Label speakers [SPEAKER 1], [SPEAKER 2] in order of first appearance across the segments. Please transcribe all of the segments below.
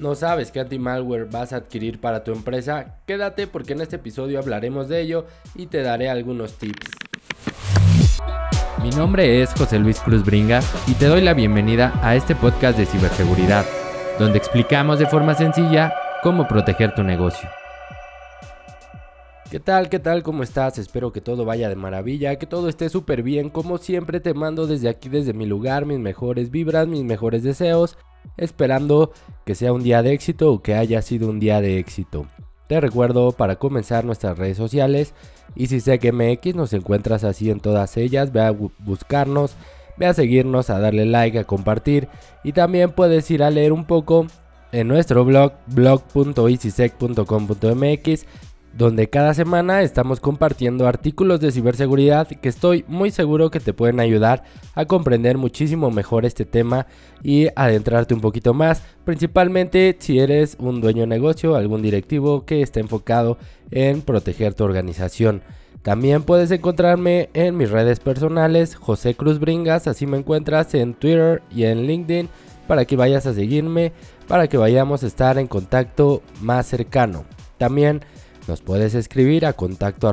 [SPEAKER 1] ¿No sabes qué anti-malware vas a adquirir para tu empresa? Quédate porque en este episodio hablaremos de ello y te daré algunos tips.
[SPEAKER 2] Mi nombre es José Luis Cruz Bringa y te doy la bienvenida a este podcast de ciberseguridad, donde explicamos de forma sencilla cómo proteger tu negocio.
[SPEAKER 1] ¿Qué tal? ¿Qué tal? ¿Cómo estás? Espero que todo vaya de maravilla, que todo esté súper bien. Como siempre te mando desde aquí, desde mi lugar, mis mejores vibras, mis mejores deseos esperando que sea un día de éxito o que haya sido un día de éxito. Te recuerdo para comenzar nuestras redes sociales y si sé que MX nos encuentras así en todas ellas, ve a buscarnos, ve a seguirnos, a darle like, a compartir y también puedes ir a leer un poco en nuestro blog blog.easysec.com.mx donde cada semana estamos compartiendo artículos de ciberseguridad que estoy muy seguro que te pueden ayudar a comprender muchísimo mejor este tema y adentrarte un poquito más, principalmente si eres un dueño de negocio, algún directivo que esté enfocado en proteger tu organización. También puedes encontrarme en mis redes personales, José Cruz Bringas, así me encuentras en Twitter y en LinkedIn para que vayas a seguirme, para que vayamos a estar en contacto más cercano. También nos puedes escribir a contacto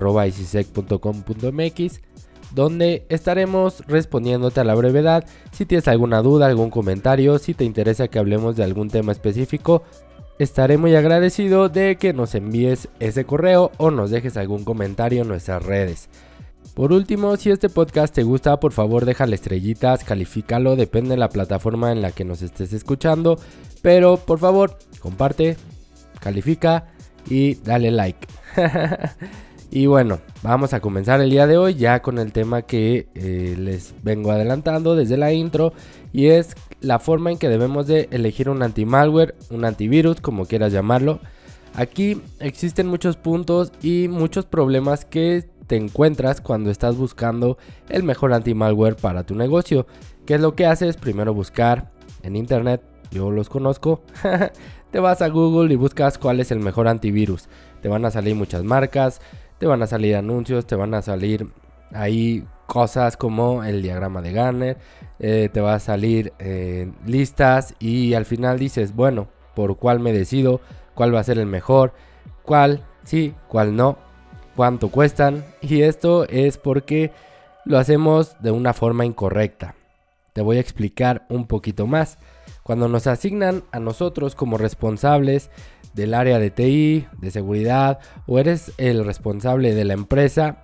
[SPEAKER 1] donde estaremos respondiéndote a la brevedad. Si tienes alguna duda, algún comentario, si te interesa que hablemos de algún tema específico, estaré muy agradecido de que nos envíes ese correo o nos dejes algún comentario en nuestras redes. Por último, si este podcast te gusta, por favor déjale estrellitas, califícalo, depende de la plataforma en la que nos estés escuchando, pero por favor, comparte, califica y dale like. y bueno, vamos a comenzar el día de hoy ya con el tema que eh, les vengo adelantando desde la intro y es la forma en que debemos de elegir un anti-malware, un antivirus, como quieras llamarlo. Aquí existen muchos puntos y muchos problemas que te encuentras cuando estás buscando el mejor anti-malware para tu negocio. ¿Qué es lo que haces? Primero buscar en internet, yo los conozco. te vas a Google y buscas cuál es el mejor antivirus. Te van a salir muchas marcas, te van a salir anuncios, te van a salir ahí cosas como el diagrama de Garner, eh, te va a salir eh, listas y al final dices, bueno, por cuál me decido, cuál va a ser el mejor, cuál sí, cuál no, cuánto cuestan y esto es porque lo hacemos de una forma incorrecta. Te voy a explicar un poquito más. Cuando nos asignan a nosotros como responsables del área de TI, de seguridad, o eres el responsable de la empresa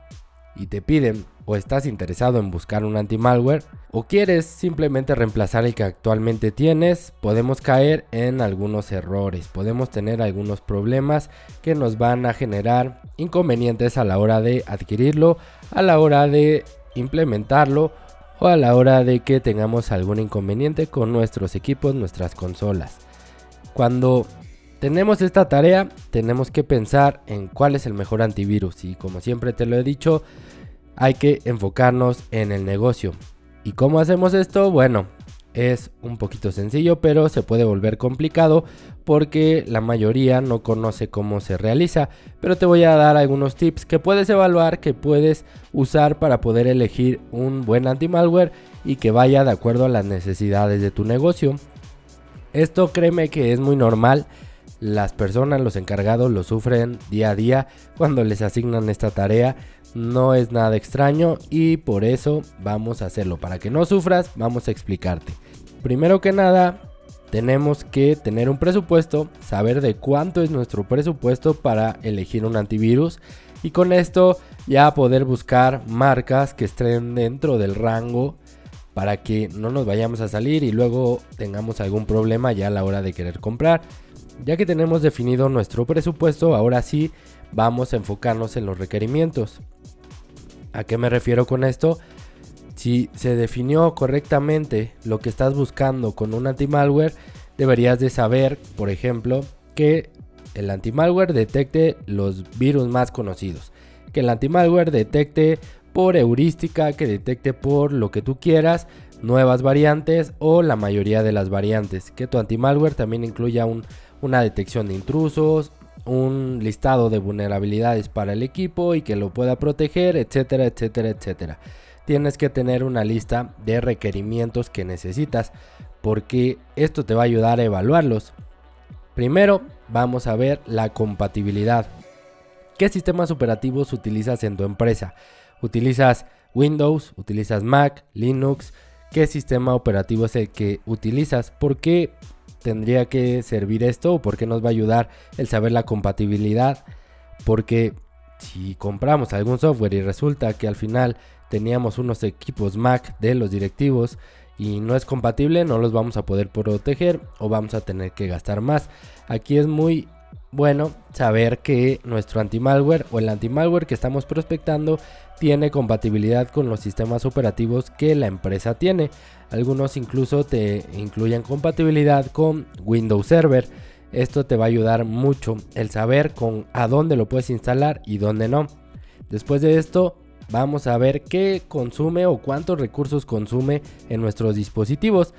[SPEAKER 1] y te piden o estás interesado en buscar un anti-malware o quieres simplemente reemplazar el que actualmente tienes, podemos caer en algunos errores, podemos tener algunos problemas que nos van a generar inconvenientes a la hora de adquirirlo, a la hora de implementarlo o a la hora de que tengamos algún inconveniente con nuestros equipos, nuestras consolas. Cuando tenemos esta tarea, tenemos que pensar en cuál es el mejor antivirus y como siempre te lo he dicho, hay que enfocarnos en el negocio. ¿Y cómo hacemos esto? Bueno, es un poquito sencillo, pero se puede volver complicado porque la mayoría no conoce cómo se realiza. Pero te voy a dar algunos tips que puedes evaluar, que puedes usar para poder elegir un buen anti-malware y que vaya de acuerdo a las necesidades de tu negocio. Esto créeme que es muy normal. Las personas, los encargados lo sufren día a día cuando les asignan esta tarea. No es nada extraño y por eso vamos a hacerlo. Para que no sufras, vamos a explicarte. Primero que nada, tenemos que tener un presupuesto, saber de cuánto es nuestro presupuesto para elegir un antivirus y con esto ya poder buscar marcas que estén dentro del rango para que no nos vayamos a salir y luego tengamos algún problema ya a la hora de querer comprar. Ya que tenemos definido nuestro presupuesto, ahora sí vamos a enfocarnos en los requerimientos. ¿A qué me refiero con esto? Si se definió correctamente lo que estás buscando con un anti-malware, deberías de saber, por ejemplo, que el anti-malware detecte los virus más conocidos, que el anti-malware detecte por heurística, que detecte por lo que tú quieras, nuevas variantes o la mayoría de las variantes, que tu anti-malware también incluya una detección de intrusos, un listado de vulnerabilidades para el equipo y que lo pueda proteger, etcétera, etcétera, etcétera. Tienes que tener una lista de requerimientos que necesitas porque esto te va a ayudar a evaluarlos. Primero vamos a ver la compatibilidad. ¿Qué sistemas operativos utilizas en tu empresa? ¿Utilizas Windows? ¿Utilizas Mac? ¿Linux? ¿Qué sistema operativo es el que utilizas? ¿Por qué tendría que servir esto? ¿O por qué nos va a ayudar el saber la compatibilidad? Porque si compramos algún software y resulta que al final teníamos unos equipos Mac de los directivos y no es compatible, no los vamos a poder proteger o vamos a tener que gastar más. Aquí es muy bueno saber que nuestro anti-malware o el anti-malware que estamos prospectando tiene compatibilidad con los sistemas operativos que la empresa tiene. Algunos incluso te incluyen compatibilidad con Windows Server. Esto te va a ayudar mucho el saber con a dónde lo puedes instalar y dónde no. Después de esto, vamos a ver qué consume o cuántos recursos consume en nuestros dispositivos.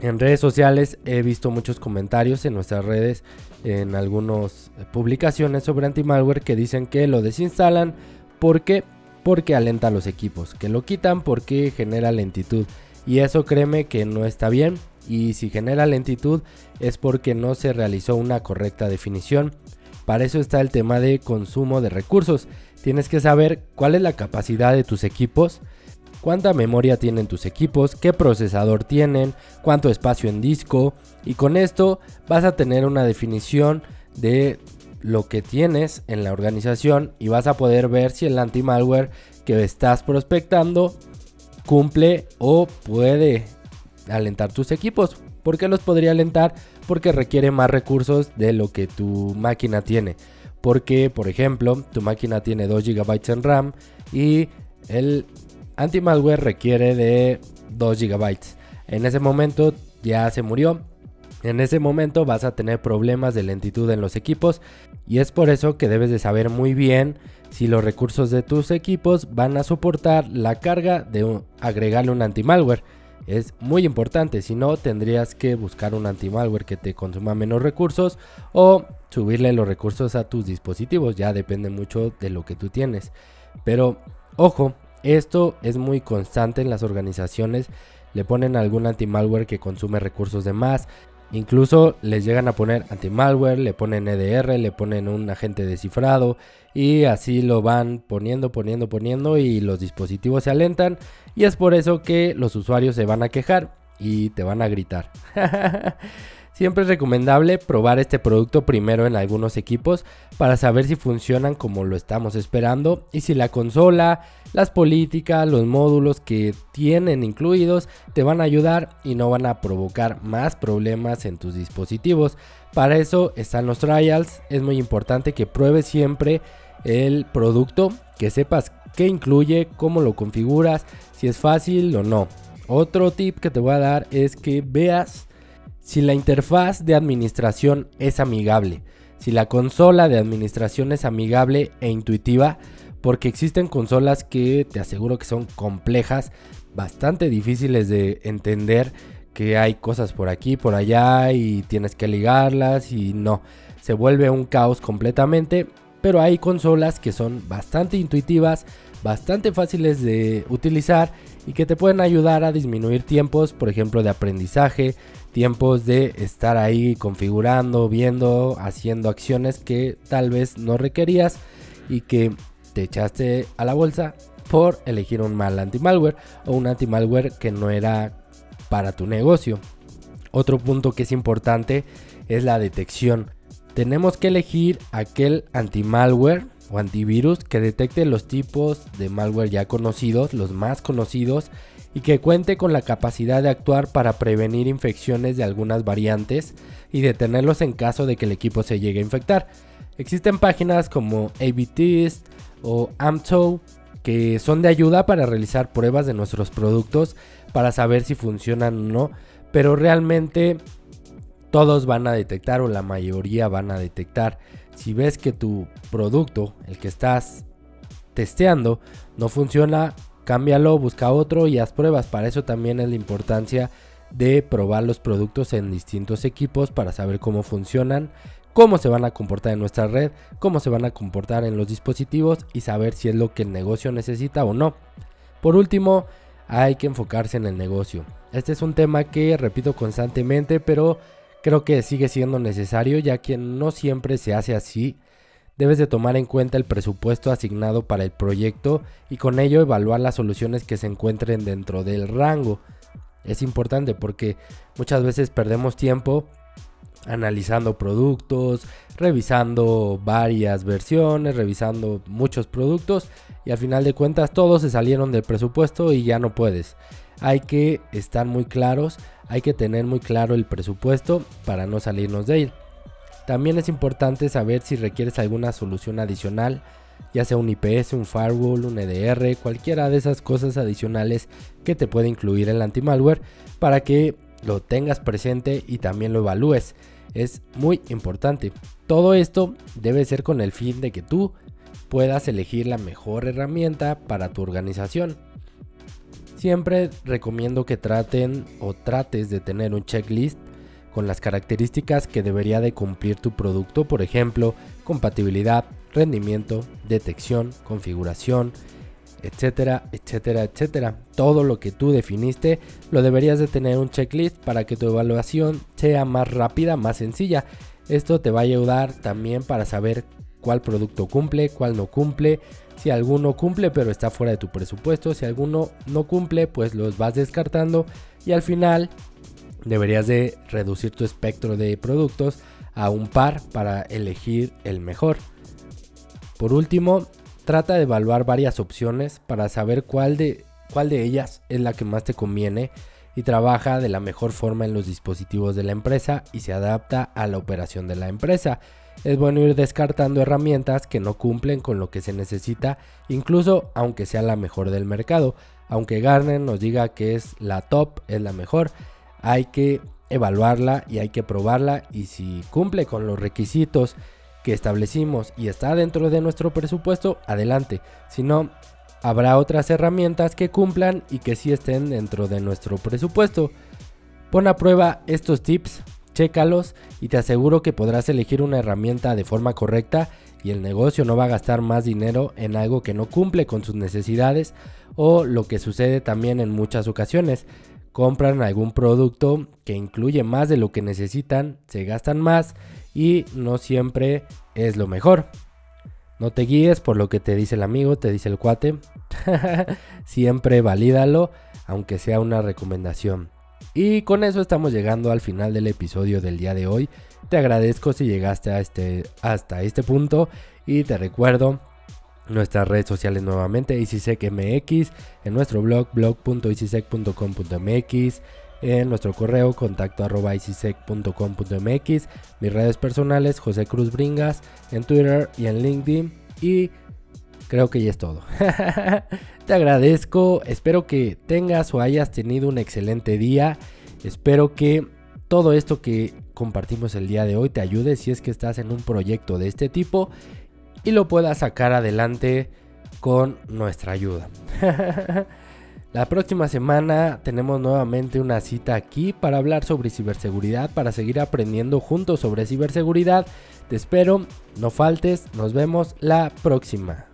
[SPEAKER 1] En redes sociales he visto muchos comentarios en nuestras redes, en algunas publicaciones sobre anti-malware que dicen que lo desinstalan porque porque alenta los equipos, que lo quitan porque genera lentitud. Y eso créeme que no está bien. Y si genera lentitud es porque no se realizó una correcta definición. Para eso está el tema de consumo de recursos. Tienes que saber cuál es la capacidad de tus equipos, cuánta memoria tienen tus equipos, qué procesador tienen, cuánto espacio en disco y con esto vas a tener una definición de lo que tienes en la organización y vas a poder ver si el anti-malware que estás prospectando cumple o puede alentar tus equipos. ¿Por qué los podría alentar? Porque requiere más recursos de lo que tu máquina tiene. Porque, por ejemplo, tu máquina tiene 2 GB en RAM y el anti-malware requiere de 2 GB. En ese momento ya se murió. En ese momento vas a tener problemas de lentitud en los equipos y es por eso que debes de saber muy bien si los recursos de tus equipos van a soportar la carga de agregarle un anti-malware. Es muy importante, si no tendrías que buscar un anti-malware que te consuma menos recursos o subirle los recursos a tus dispositivos, ya depende mucho de lo que tú tienes. Pero ojo, esto es muy constante en las organizaciones. Le ponen algún anti-malware que consume recursos de más. Incluso les llegan a poner anti-malware, le ponen EDR, le ponen un agente descifrado y así lo van poniendo, poniendo, poniendo y los dispositivos se alentan y es por eso que los usuarios se van a quejar y te van a gritar. Siempre es recomendable probar este producto primero en algunos equipos para saber si funcionan como lo estamos esperando y si la consola, las políticas, los módulos que tienen incluidos te van a ayudar y no van a provocar más problemas en tus dispositivos. Para eso están los trials, es muy importante que pruebes siempre el producto, que sepas qué incluye, cómo lo configuras, si es fácil o no. Otro tip que te voy a dar es que veas si la interfaz de administración es amigable, si la consola de administración es amigable e intuitiva, porque existen consolas que te aseguro que son complejas, bastante difíciles de entender, que hay cosas por aquí, por allá y tienes que ligarlas y no, se vuelve un caos completamente, pero hay consolas que son bastante intuitivas, bastante fáciles de utilizar y que te pueden ayudar a disminuir tiempos, por ejemplo, de aprendizaje, tiempos de estar ahí configurando, viendo, haciendo acciones que tal vez no requerías y que te echaste a la bolsa por elegir un mal anti-malware o un anti-malware que no era para tu negocio. Otro punto que es importante es la detección. Tenemos que elegir aquel anti-malware o antivirus que detecte los tipos de malware ya conocidos, los más conocidos y que cuente con la capacidad de actuar para prevenir infecciones de algunas variantes y detenerlos en caso de que el equipo se llegue a infectar. Existen páginas como ABTist o AMTO que son de ayuda para realizar pruebas de nuestros productos para saber si funcionan o no, pero realmente todos van a detectar o la mayoría van a detectar. Si ves que tu producto, el que estás testeando, no funciona, cámbialo, busca otro y haz pruebas. Para eso también es la importancia de probar los productos en distintos equipos para saber cómo funcionan, cómo se van a comportar en nuestra red, cómo se van a comportar en los dispositivos y saber si es lo que el negocio necesita o no. Por último, hay que enfocarse en el negocio. Este es un tema que repito constantemente, pero Creo que sigue siendo necesario ya que no siempre se hace así. Debes de tomar en cuenta el presupuesto asignado para el proyecto y con ello evaluar las soluciones que se encuentren dentro del rango. Es importante porque muchas veces perdemos tiempo analizando productos, revisando varias versiones, revisando muchos productos y al final de cuentas todos se salieron del presupuesto y ya no puedes. Hay que estar muy claros, hay que tener muy claro el presupuesto para no salirnos de él. También es importante saber si requieres alguna solución adicional, ya sea un IPS, un firewall, un EDR, cualquiera de esas cosas adicionales que te puede incluir el anti-malware para que lo tengas presente y también lo evalúes. Es muy importante. Todo esto debe ser con el fin de que tú puedas elegir la mejor herramienta para tu organización. Siempre recomiendo que traten o trates de tener un checklist con las características que debería de cumplir tu producto, por ejemplo, compatibilidad, rendimiento, detección, configuración, etcétera, etcétera, etcétera. Todo lo que tú definiste lo deberías de tener un checklist para que tu evaluación sea más rápida, más sencilla. Esto te va a ayudar también para saber cuál producto cumple, cuál no cumple. Si alguno cumple pero está fuera de tu presupuesto, si alguno no cumple pues los vas descartando y al final deberías de reducir tu espectro de productos a un par para elegir el mejor. Por último, Trata de evaluar varias opciones para saber cuál de, cuál de ellas es la que más te conviene y trabaja de la mejor forma en los dispositivos de la empresa y se adapta a la operación de la empresa. Es bueno ir descartando herramientas que no cumplen con lo que se necesita, incluso aunque sea la mejor del mercado. Aunque Garner nos diga que es la top, es la mejor, hay que evaluarla y hay que probarla y si cumple con los requisitos que establecimos y está dentro de nuestro presupuesto, adelante. Si no, habrá otras herramientas que cumplan y que sí estén dentro de nuestro presupuesto. Pon a prueba estos tips, chécalos y te aseguro que podrás elegir una herramienta de forma correcta y el negocio no va a gastar más dinero en algo que no cumple con sus necesidades o lo que sucede también en muchas ocasiones. Compran algún producto que incluye más de lo que necesitan, se gastan más y no siempre es lo mejor. No te guíes por lo que te dice el amigo, te dice el cuate. siempre valídalo, aunque sea una recomendación. Y con eso estamos llegando al final del episodio del día de hoy. Te agradezco si llegaste este, hasta este punto y te recuerdo nuestras redes sociales nuevamente, MX, en nuestro blog blog.icisec.com.mx, en nuestro correo contacto arroba mis redes personales José Cruz Bringas en Twitter y en LinkedIn y creo que ya es todo. Te agradezco, espero que tengas o hayas tenido un excelente día, espero que todo esto que compartimos el día de hoy te ayude si es que estás en un proyecto de este tipo y lo puedas sacar adelante con nuestra ayuda. La próxima semana tenemos nuevamente una cita aquí para hablar sobre ciberseguridad, para seguir aprendiendo juntos sobre ciberseguridad. Te espero, no faltes, nos vemos la próxima.